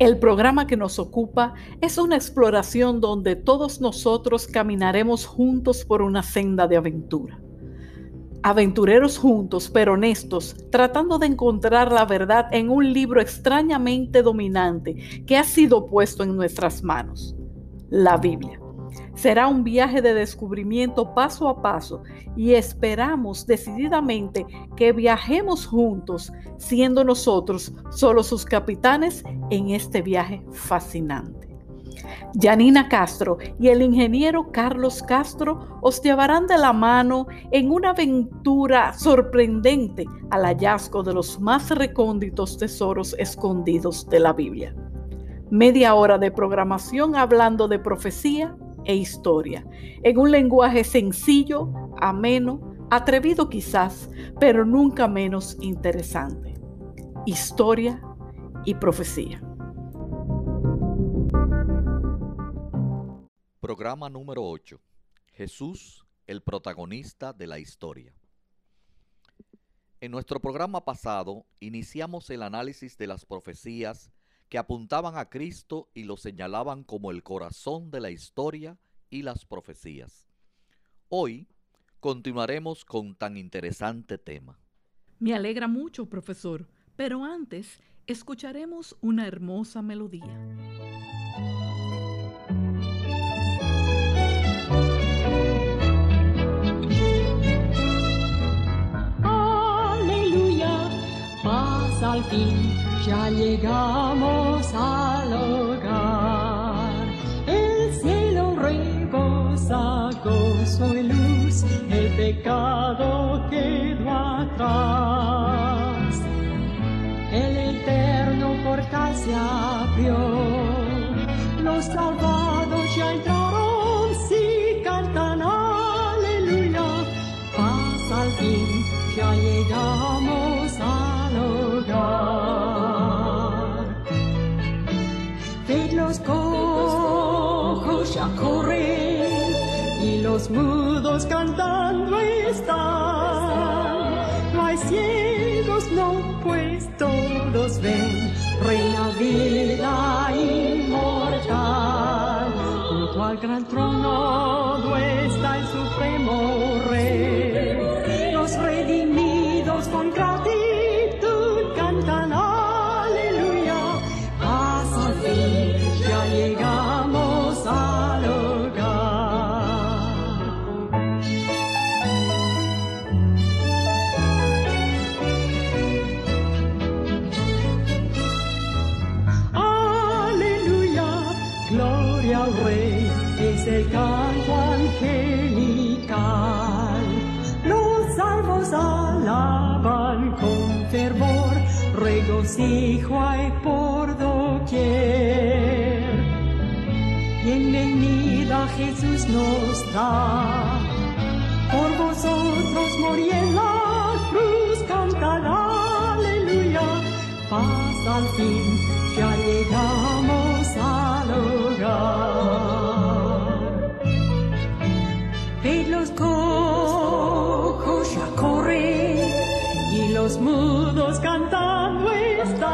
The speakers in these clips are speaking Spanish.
El programa que nos ocupa es una exploración donde todos nosotros caminaremos juntos por una senda de aventura. Aventureros juntos, pero honestos, tratando de encontrar la verdad en un libro extrañamente dominante que ha sido puesto en nuestras manos, la Biblia. Será un viaje de descubrimiento paso a paso y esperamos decididamente que viajemos juntos, siendo nosotros solo sus capitanes en este viaje fascinante. Janina Castro y el ingeniero Carlos Castro os llevarán de la mano en una aventura sorprendente al hallazgo de los más recónditos tesoros escondidos de la Biblia. Media hora de programación hablando de profecía, e historia, en un lenguaje sencillo, ameno, atrevido quizás, pero nunca menos interesante. Historia y profecía. Programa número 8. Jesús, el protagonista de la historia. En nuestro programa pasado iniciamos el análisis de las profecías que apuntaban a Cristo y lo señalaban como el corazón de la historia y las profecías. Hoy continuaremos con tan interesante tema. Me alegra mucho, profesor, pero antes escucharemos una hermosa melodía. Aleluya, paz al fin ya llegamos al hogar. El cielo rebosa gozo y luz, el pecado quedó atrás. El eterno portal se abrió, los salvados los mudos cantando están. No hay ciegos, no, pues todos ven, reina vida inmortal. Junto al gran trono está el supremo Jesús nos da, por vosotros morí en la cruz, cantad aleluya, paz al fin, ya llegamos al hogar. Ved los cojos ya corren y los mudos cantando están.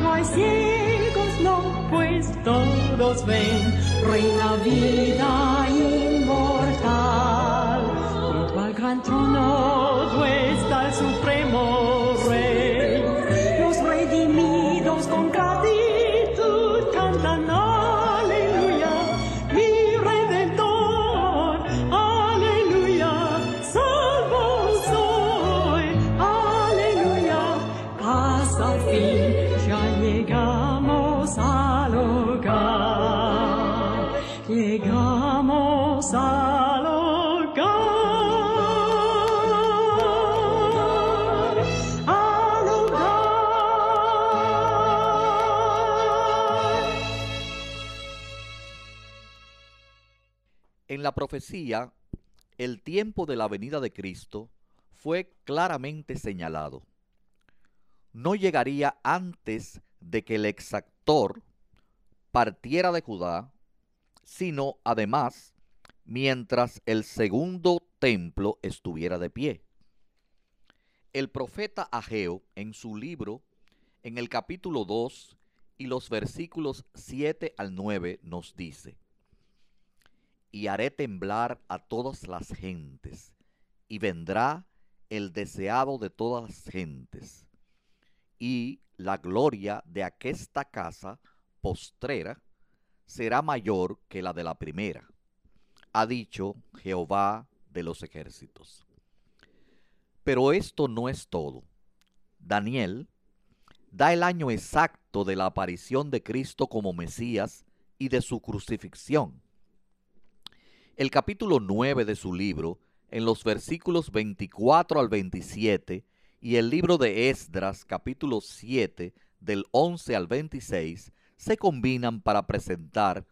No hay ciegos, no, pues todos ven, reina vida llegamos al al. En la profecía, el tiempo de la venida de Cristo fue claramente señalado. No llegaría antes de que el exactor partiera de Judá, sino además mientras el segundo templo estuviera de pie. El profeta Ageo, en su libro, en el capítulo 2 y los versículos 7 al 9 nos dice, y haré temblar a todas las gentes, y vendrá el deseado de todas las gentes, y la gloria de aquesta casa postrera será mayor que la de la primera, ha dicho Jehová de los ejércitos. Pero esto no es todo. Daniel da el año exacto de la aparición de Cristo como Mesías y de su crucifixión. El capítulo 9 de su libro, en los versículos 24 al 27, y el libro de Esdras, capítulo 7, del 11 al 26, se combinan para presentar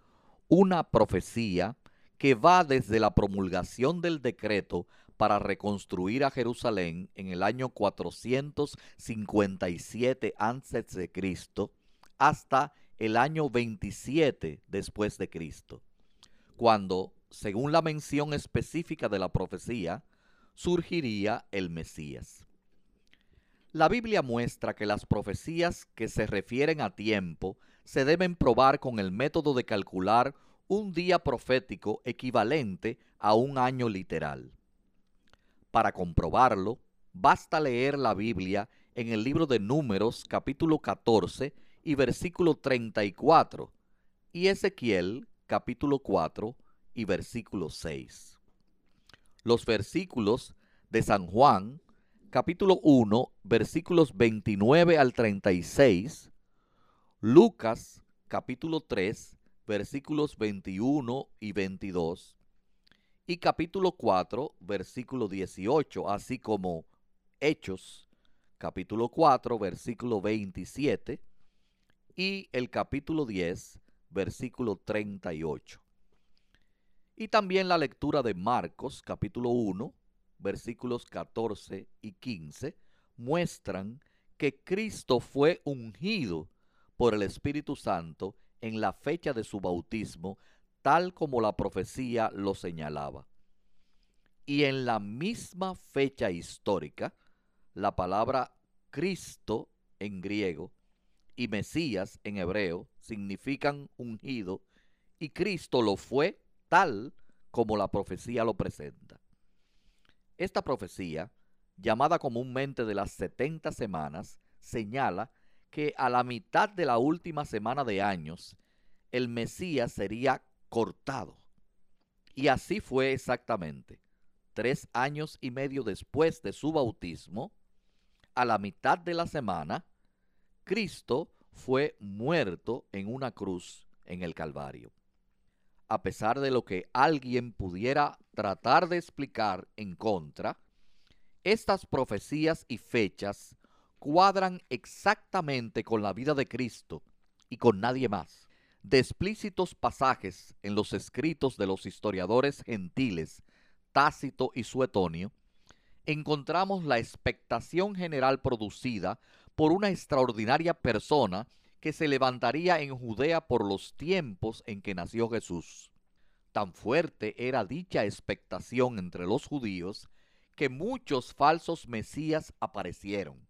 una profecía que va desde la promulgación del decreto para reconstruir a Jerusalén en el año 457 a.C. hasta el año 27 después de Cristo, cuando, según la mención específica de la profecía, surgiría el Mesías. La Biblia muestra que las profecías que se refieren a tiempo se deben probar con el método de calcular un día profético equivalente a un año literal. Para comprobarlo, basta leer la Biblia en el libro de Números capítulo 14 y versículo 34 y Ezequiel capítulo 4 y versículo 6. Los versículos de San Juan capítulo 1 versículos 29 al 36, Lucas capítulo 3 versículos 21 y 22 y capítulo 4, versículo 18, así como Hechos, capítulo 4, versículo 27, y el capítulo 10, versículo 38. Y también la lectura de Marcos, capítulo 1, versículos 14 y 15, muestran que Cristo fue ungido por el Espíritu Santo en la fecha de su bautismo tal como la profecía lo señalaba. Y en la misma fecha histórica, la palabra Cristo en griego y Mesías en hebreo significan ungido y Cristo lo fue tal como la profecía lo presenta. Esta profecía, llamada comúnmente de las 70 semanas, señala que a la mitad de la última semana de años, el Mesías sería cortado. Y así fue exactamente. Tres años y medio después de su bautismo, a la mitad de la semana, Cristo fue muerto en una cruz en el Calvario. A pesar de lo que alguien pudiera tratar de explicar en contra, estas profecías y fechas cuadran exactamente con la vida de Cristo y con nadie más. De explícitos pasajes en los escritos de los historiadores gentiles Tácito y Suetonio, encontramos la expectación general producida por una extraordinaria persona que se levantaría en Judea por los tiempos en que nació Jesús. Tan fuerte era dicha expectación entre los judíos que muchos falsos mesías aparecieron.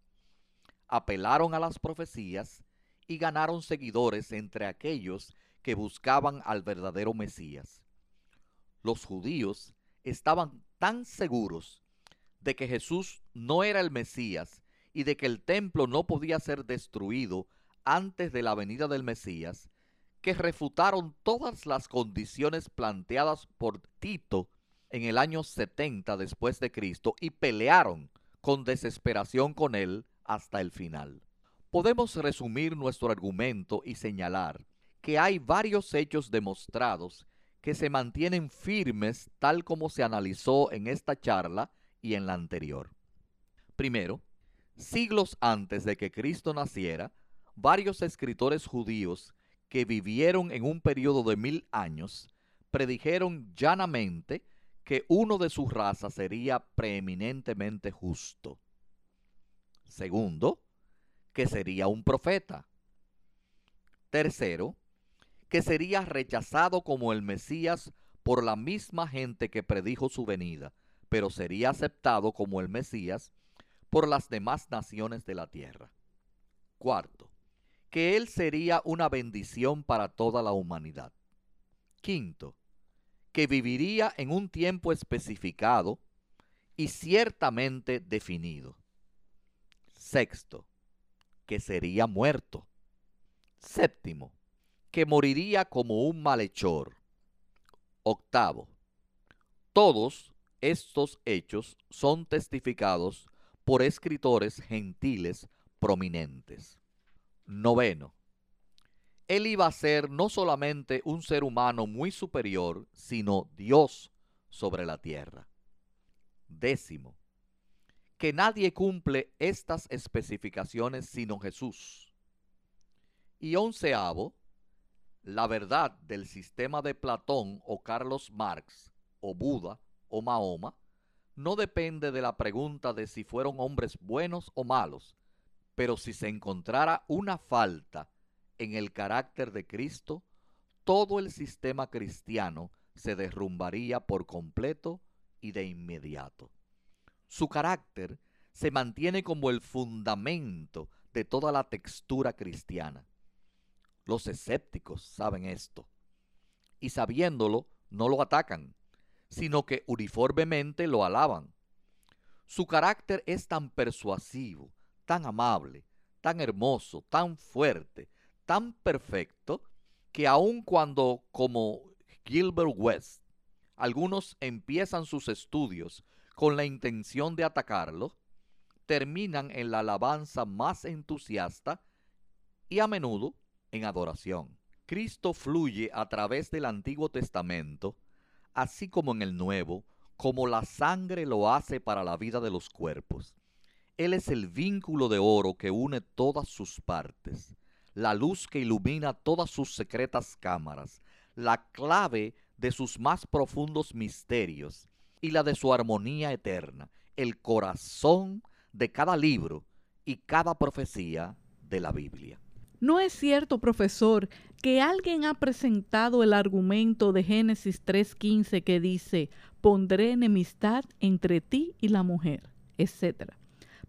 Apelaron a las profecías y ganaron seguidores entre aquellos que buscaban al verdadero Mesías. Los judíos estaban tan seguros de que Jesús no era el Mesías y de que el templo no podía ser destruido antes de la venida del Mesías, que refutaron todas las condiciones planteadas por Tito en el año 70 después de Cristo y pelearon con desesperación con él hasta el final podemos resumir nuestro argumento y señalar que hay varios hechos demostrados que se mantienen firmes tal como se analizó en esta charla y en la anterior. Primero, siglos antes de que Cristo naciera, varios escritores judíos que vivieron en un periodo de mil años predijeron llanamente que uno de su raza sería preeminentemente justo. Segundo, que sería un profeta. Tercero, que sería rechazado como el Mesías por la misma gente que predijo su venida, pero sería aceptado como el Mesías por las demás naciones de la tierra. Cuarto, que Él sería una bendición para toda la humanidad. Quinto, que viviría en un tiempo especificado y ciertamente definido. Sexto, que sería muerto. Séptimo, que moriría como un malhechor. Octavo, todos estos hechos son testificados por escritores gentiles prominentes. Noveno, él iba a ser no solamente un ser humano muy superior, sino Dios sobre la tierra. Décimo, que nadie cumple estas especificaciones sino Jesús. Y onceavo, la verdad del sistema de Platón o Carlos Marx o Buda o Mahoma no depende de la pregunta de si fueron hombres buenos o malos, pero si se encontrara una falta en el carácter de Cristo, todo el sistema cristiano se derrumbaría por completo y de inmediato. Su carácter se mantiene como el fundamento de toda la textura cristiana. Los escépticos saben esto, y sabiéndolo, no lo atacan, sino que uniformemente lo alaban. Su carácter es tan persuasivo, tan amable, tan hermoso, tan fuerte, tan perfecto, que aun cuando, como Gilbert West, algunos empiezan sus estudios con la intención de atacarlo, terminan en la alabanza más entusiasta y a menudo en adoración. Cristo fluye a través del Antiguo Testamento así como en el nuevo, como la sangre lo hace para la vida de los cuerpos. Él es el vínculo de oro que une todas sus partes, la luz que ilumina todas sus secretas cámaras, la clave de sus más profundos misterios y la de su armonía eterna, el corazón de cada libro y cada profecía de la Biblia. ¿No es cierto, profesor, que alguien ha presentado el argumento de Génesis 3.15 que dice, pondré enemistad entre ti y la mujer, etcétera?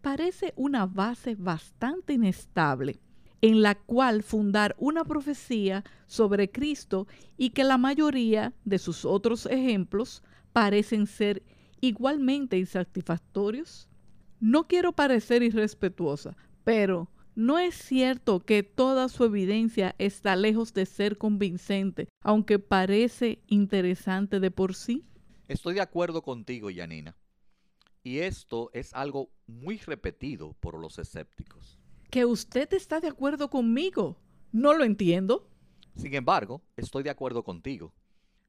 Parece una base bastante inestable en la cual fundar una profecía sobre Cristo y que la mayoría de sus otros ejemplos parecen ser igualmente insatisfactorios? No quiero parecer irrespetuosa, pero no es cierto que toda su evidencia está lejos de ser convincente, aunque parece interesante de por sí. Estoy de acuerdo contigo, Yanina. Y esto es algo muy repetido por los escépticos. ¿Que usted está de acuerdo conmigo? No lo entiendo. Sin embargo, estoy de acuerdo contigo.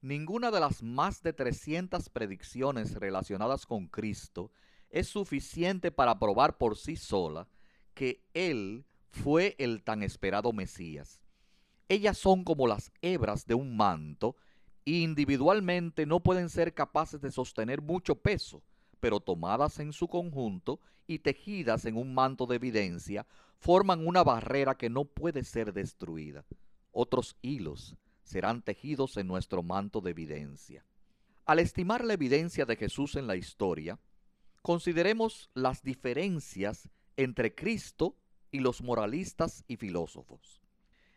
Ninguna de las más de 300 predicciones relacionadas con Cristo es suficiente para probar por sí sola que Él fue el tan esperado Mesías. Ellas son como las hebras de un manto e individualmente no pueden ser capaces de sostener mucho peso, pero tomadas en su conjunto y tejidas en un manto de evidencia, forman una barrera que no puede ser destruida. Otros hilos serán tejidos en nuestro manto de evidencia. Al estimar la evidencia de Jesús en la historia, consideremos las diferencias entre Cristo y los moralistas y filósofos.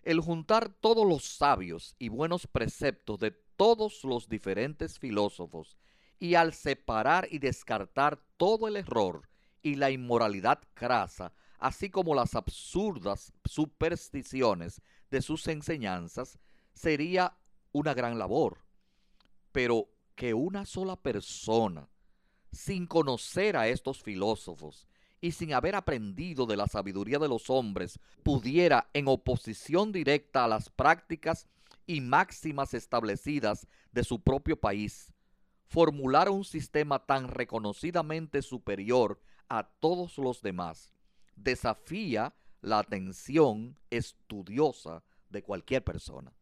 El juntar todos los sabios y buenos preceptos de todos los diferentes filósofos y al separar y descartar todo el error y la inmoralidad crasa, así como las absurdas supersticiones de sus enseñanzas, sería una gran labor. Pero que una sola persona, sin conocer a estos filósofos y sin haber aprendido de la sabiduría de los hombres, pudiera, en oposición directa a las prácticas y máximas establecidas de su propio país, formular un sistema tan reconocidamente superior a todos los demás, desafía la atención estudiosa de cualquier persona.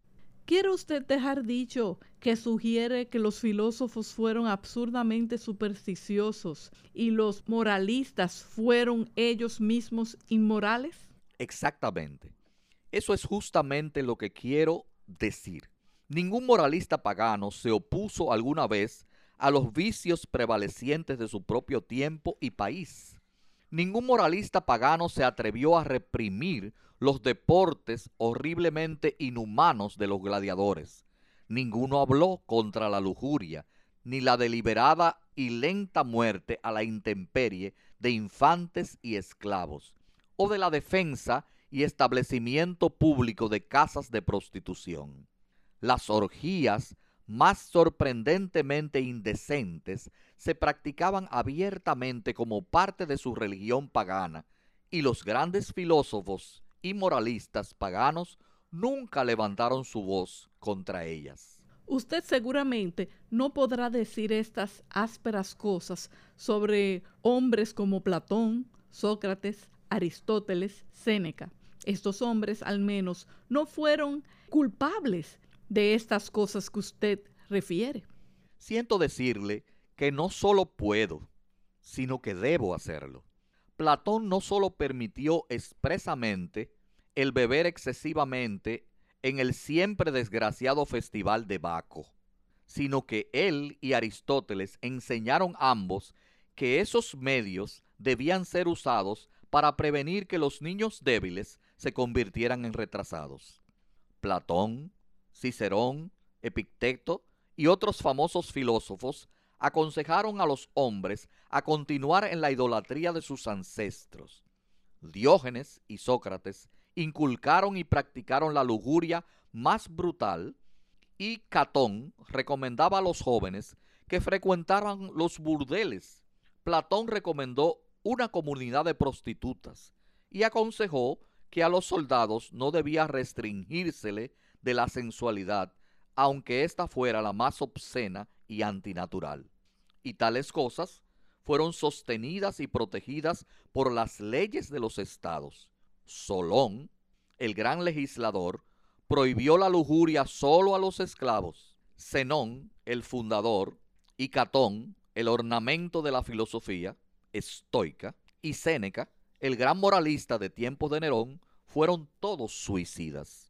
¿Quiere usted dejar dicho que sugiere que los filósofos fueron absurdamente supersticiosos y los moralistas fueron ellos mismos inmorales? Exactamente. Eso es justamente lo que quiero decir. Ningún moralista pagano se opuso alguna vez a los vicios prevalecientes de su propio tiempo y país. Ningún moralista pagano se atrevió a reprimir los deportes horriblemente inhumanos de los gladiadores. Ninguno habló contra la lujuria, ni la deliberada y lenta muerte a la intemperie de infantes y esclavos, o de la defensa y establecimiento público de casas de prostitución. Las orgías más sorprendentemente indecentes se practicaban abiertamente como parte de su religión pagana, y los grandes filósofos y moralistas paganos nunca levantaron su voz contra ellas. Usted seguramente no podrá decir estas ásperas cosas sobre hombres como Platón, Sócrates, Aristóteles, Séneca. Estos hombres al menos no fueron culpables de estas cosas que usted refiere. Siento decirle que no solo puedo, sino que debo hacerlo. Platón no solo permitió expresamente el beber excesivamente en el siempre desgraciado festival de Baco, sino que él y Aristóteles enseñaron ambos que esos medios debían ser usados para prevenir que los niños débiles se convirtieran en retrasados. Platón, Cicerón, Epicteto y otros famosos filósofos aconsejaron a los hombres a continuar en la idolatría de sus ancestros. Diógenes y Sócrates inculcaron y practicaron la lujuria más brutal y Catón recomendaba a los jóvenes que frecuentaran los burdeles. Platón recomendó una comunidad de prostitutas y aconsejó que a los soldados no debía restringírsele de la sensualidad, aunque ésta fuera la más obscena y antinatural. Y tales cosas fueron sostenidas y protegidas por las leyes de los estados. Solón, el gran legislador, prohibió la lujuria solo a los esclavos. Zenón, el fundador, y Catón, el ornamento de la filosofía estoica, y Séneca, el gran moralista de tiempos de Nerón, fueron todos suicidas.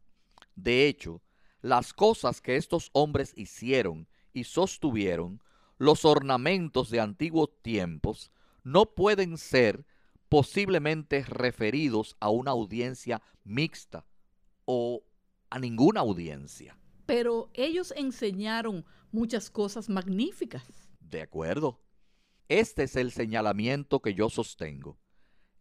De hecho, las cosas que estos hombres hicieron y sostuvieron, los ornamentos de antiguos tiempos, no pueden ser posiblemente referidos a una audiencia mixta o a ninguna audiencia. Pero ellos enseñaron muchas cosas magníficas. De acuerdo. Este es el señalamiento que yo sostengo.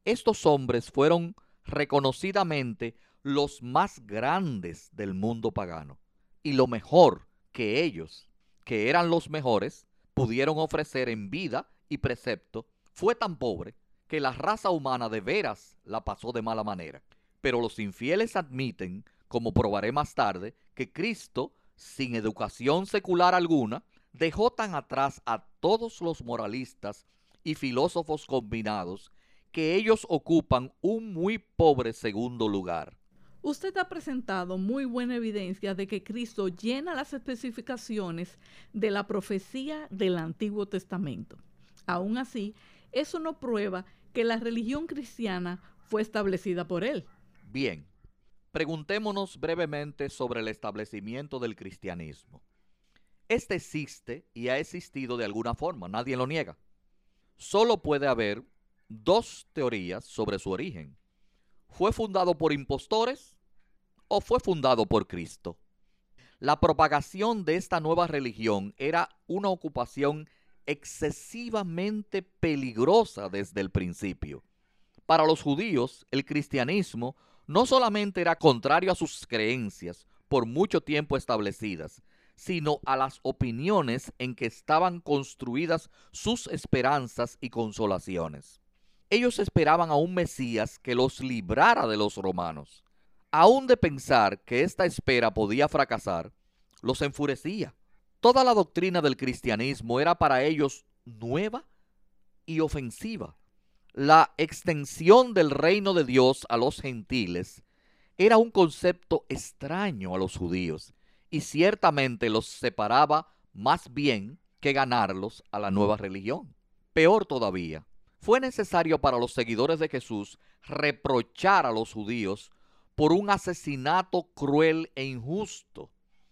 Estos hombres fueron reconocidamente los más grandes del mundo pagano. Y lo mejor que ellos, que eran los mejores, pudieron ofrecer en vida y precepto, fue tan pobre que la raza humana de veras la pasó de mala manera. Pero los infieles admiten, como probaré más tarde, que Cristo, sin educación secular alguna, dejó tan atrás a todos los moralistas y filósofos combinados que ellos ocupan un muy pobre segundo lugar. Usted ha presentado muy buena evidencia de que Cristo llena las especificaciones de la profecía del Antiguo Testamento. Aún así, eso no prueba que la religión cristiana fue establecida por él. Bien, preguntémonos brevemente sobre el establecimiento del cristianismo. Este existe y ha existido de alguna forma, nadie lo niega. Solo puede haber dos teorías sobre su origen. ¿Fue fundado por impostores o fue fundado por Cristo? La propagación de esta nueva religión era una ocupación excesivamente peligrosa desde el principio. Para los judíos, el cristianismo no solamente era contrario a sus creencias por mucho tiempo establecidas, sino a las opiniones en que estaban construidas sus esperanzas y consolaciones. Ellos esperaban a un Mesías que los librara de los romanos. Aún de pensar que esta espera podía fracasar, los enfurecía. Toda la doctrina del cristianismo era para ellos nueva y ofensiva. La extensión del reino de Dios a los gentiles era un concepto extraño a los judíos y ciertamente los separaba más bien que ganarlos a la nueva religión. Peor todavía, fue necesario para los seguidores de Jesús reprochar a los judíos por un asesinato cruel e injusto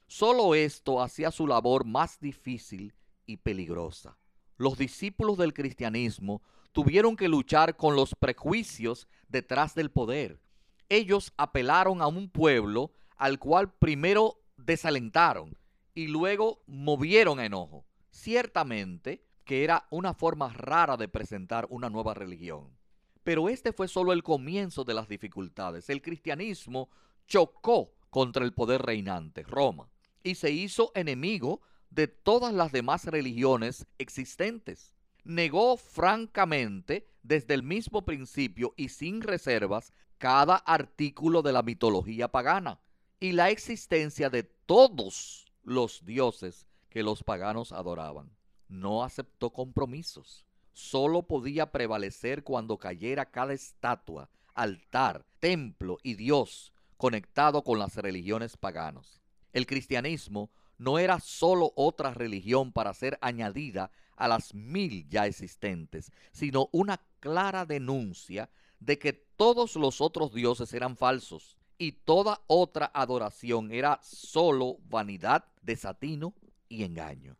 Solo esto hacía su labor más difícil y peligrosa. los discípulos del cristianismo tuvieron que luchar con los prejuicios detrás del poder. Ellos apelaron a un pueblo al cual primero desalentaron y luego movieron enojo. Ciertamente que era una forma rara de presentar una nueva religión. Pero este fue solo el comienzo de las dificultades. El cristianismo chocó contra el poder reinante, Roma, y se hizo enemigo de todas las demás religiones existentes. Negó francamente desde el mismo principio y sin reservas cada artículo de la mitología pagana y la existencia de todos los dioses que los paganos adoraban. No aceptó compromisos. Solo podía prevalecer cuando cayera cada estatua, altar, templo y dios conectado con las religiones paganos. El cristianismo no era solo otra religión para ser añadida a las mil ya existentes, sino una clara denuncia de que todos los otros dioses eran falsos y toda otra adoración era solo vanidad, desatino y engaño.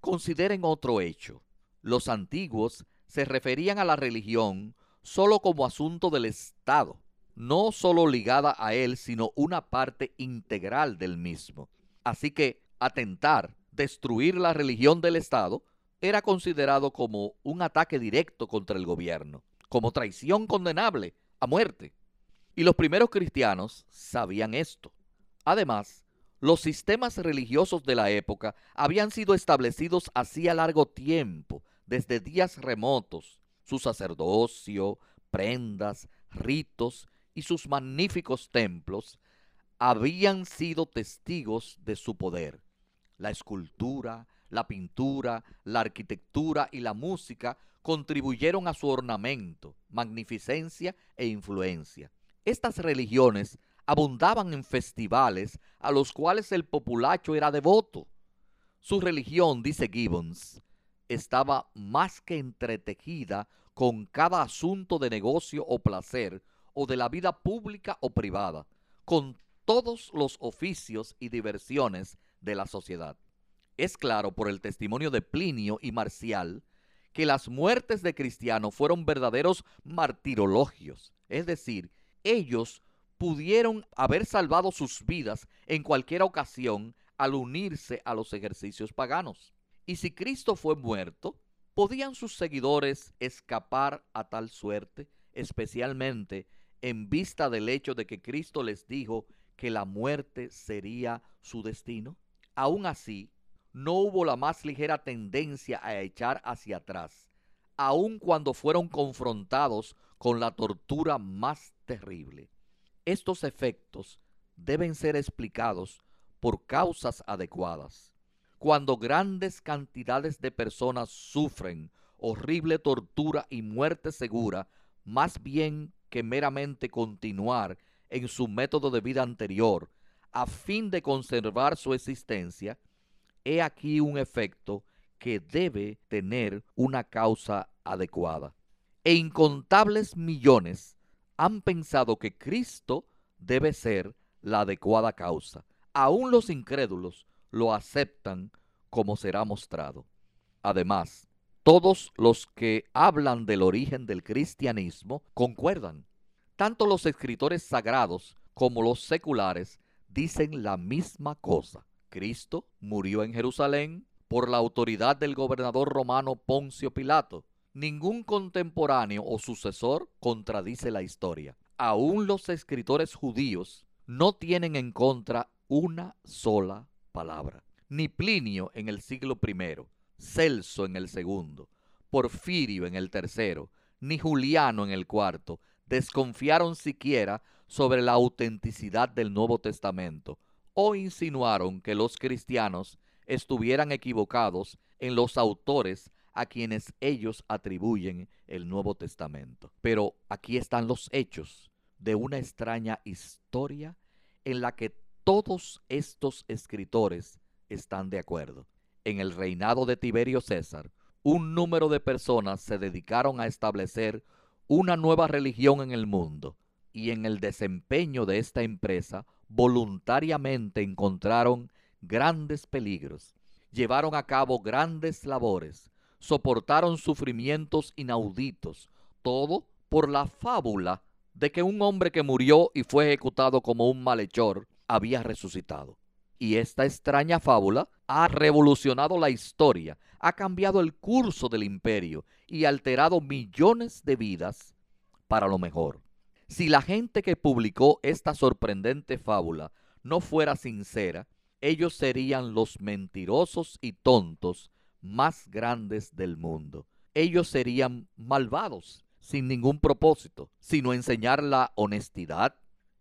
Consideren otro hecho. Los antiguos se referían a la religión solo como asunto del Estado, no solo ligada a él, sino una parte integral del mismo. Así que atentar, destruir la religión del Estado, era considerado como un ataque directo contra el gobierno, como traición condenable a muerte. Y los primeros cristianos sabían esto. Además, los sistemas religiosos de la época habían sido establecidos hacía largo tiempo, desde días remotos. Su sacerdocio, prendas, ritos y sus magníficos templos habían sido testigos de su poder. La escultura, la pintura, la arquitectura y la música contribuyeron a su ornamento, magnificencia e influencia. Estas religiones abundaban en festivales a los cuales el populacho era devoto. Su religión, dice Gibbons, estaba más que entretejida con cada asunto de negocio o placer, o de la vida pública o privada, con todos los oficios y diversiones de la sociedad. Es claro por el testimonio de Plinio y Marcial que las muertes de cristianos fueron verdaderos martirologios, es decir, ellos pudieron haber salvado sus vidas en cualquier ocasión al unirse a los ejercicios paganos. Y si Cristo fue muerto, ¿podían sus seguidores escapar a tal suerte, especialmente en vista del hecho de que Cristo les dijo que la muerte sería su destino? Aún así, no hubo la más ligera tendencia a echar hacia atrás, aun cuando fueron confrontados con la tortura más terrible. Estos efectos deben ser explicados por causas adecuadas. Cuando grandes cantidades de personas sufren horrible tortura y muerte segura, más bien que meramente continuar en su método de vida anterior, a fin de conservar su existencia, he aquí un efecto que debe tener una causa adecuada. E incontables millones han pensado que Cristo debe ser la adecuada causa. Aún los incrédulos lo aceptan como será mostrado. Además, todos los que hablan del origen del cristianismo concuerdan. Tanto los escritores sagrados como los seculares dicen la misma cosa. Cristo murió en Jerusalén por la autoridad del gobernador romano Poncio Pilato. Ningún contemporáneo o sucesor contradice la historia. Aún los escritores judíos no tienen en contra una sola palabra. Ni Plinio en el siglo I, Celso en el segundo, Porfirio en el tercero, ni Juliano en el cuarto desconfiaron siquiera sobre la autenticidad del Nuevo Testamento o insinuaron que los cristianos estuvieran equivocados en los autores a quienes ellos atribuyen el Nuevo Testamento. Pero aquí están los hechos de una extraña historia en la que todos estos escritores están de acuerdo. En el reinado de Tiberio César, un número de personas se dedicaron a establecer una nueva religión en el mundo y en el desempeño de esta empresa voluntariamente encontraron grandes peligros, llevaron a cabo grandes labores, soportaron sufrimientos inauditos, todo por la fábula de que un hombre que murió y fue ejecutado como un malhechor había resucitado. Y esta extraña fábula ha revolucionado la historia, ha cambiado el curso del imperio y alterado millones de vidas para lo mejor. Si la gente que publicó esta sorprendente fábula no fuera sincera, ellos serían los mentirosos y tontos más grandes del mundo. Ellos serían malvados, sin ningún propósito, sino enseñar la honestidad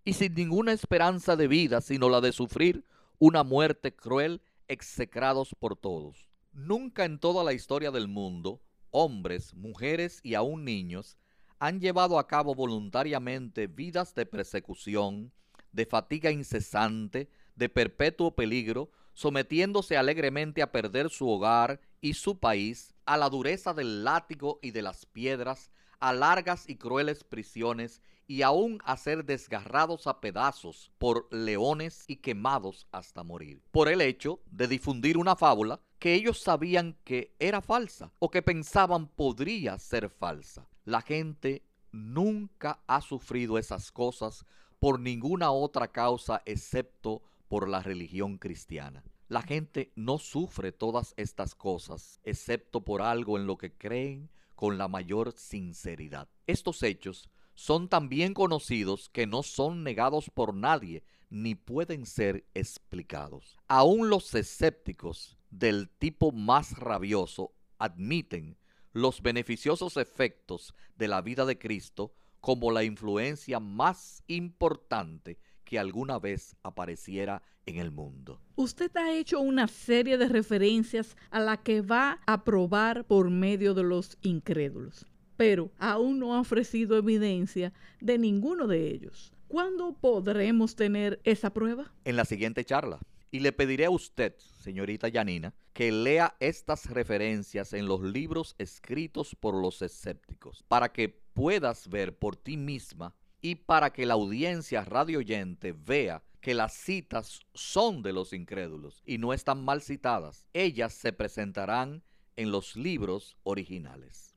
y sin ninguna esperanza de vida, sino la de sufrir una muerte cruel, execrados por todos. Nunca en toda la historia del mundo, hombres, mujeres y aún niños han llevado a cabo voluntariamente vidas de persecución, de fatiga incesante, de perpetuo peligro, sometiéndose alegremente a perder su hogar y su país, a la dureza del látigo y de las piedras, a largas y crueles prisiones y aún a ser desgarrados a pedazos por leones y quemados hasta morir, por el hecho de difundir una fábula que ellos sabían que era falsa o que pensaban podría ser falsa. La gente nunca ha sufrido esas cosas por ninguna otra causa excepto por la religión cristiana. La gente no sufre todas estas cosas excepto por algo en lo que creen con la mayor sinceridad. Estos hechos son tan bien conocidos que no son negados por nadie ni pueden ser explicados. Aún los escépticos del tipo más rabioso admiten los beneficiosos efectos de la vida de Cristo como la influencia más importante que alguna vez apareciera en el mundo. Usted ha hecho una serie de referencias a la que va a probar por medio de los incrédulos, pero aún no ha ofrecido evidencia de ninguno de ellos. ¿Cuándo podremos tener esa prueba? En la siguiente charla. Y le pediré a usted, señorita Yanina, que lea estas referencias en los libros escritos por los escépticos, para que puedas ver por ti misma y para que la audiencia radioyente vea que las citas son de los incrédulos y no están mal citadas. Ellas se presentarán en los libros originales.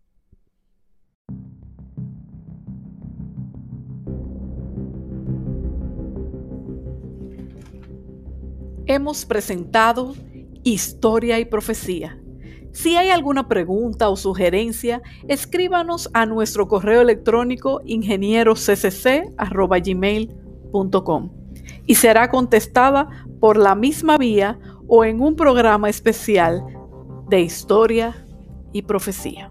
Hemos presentado Historia y Profecía si hay alguna pregunta o sugerencia, escríbanos a nuestro correo electrónico ingenierocc.gmail.com y será contestada por la misma vía o en un programa especial de historia y profecía.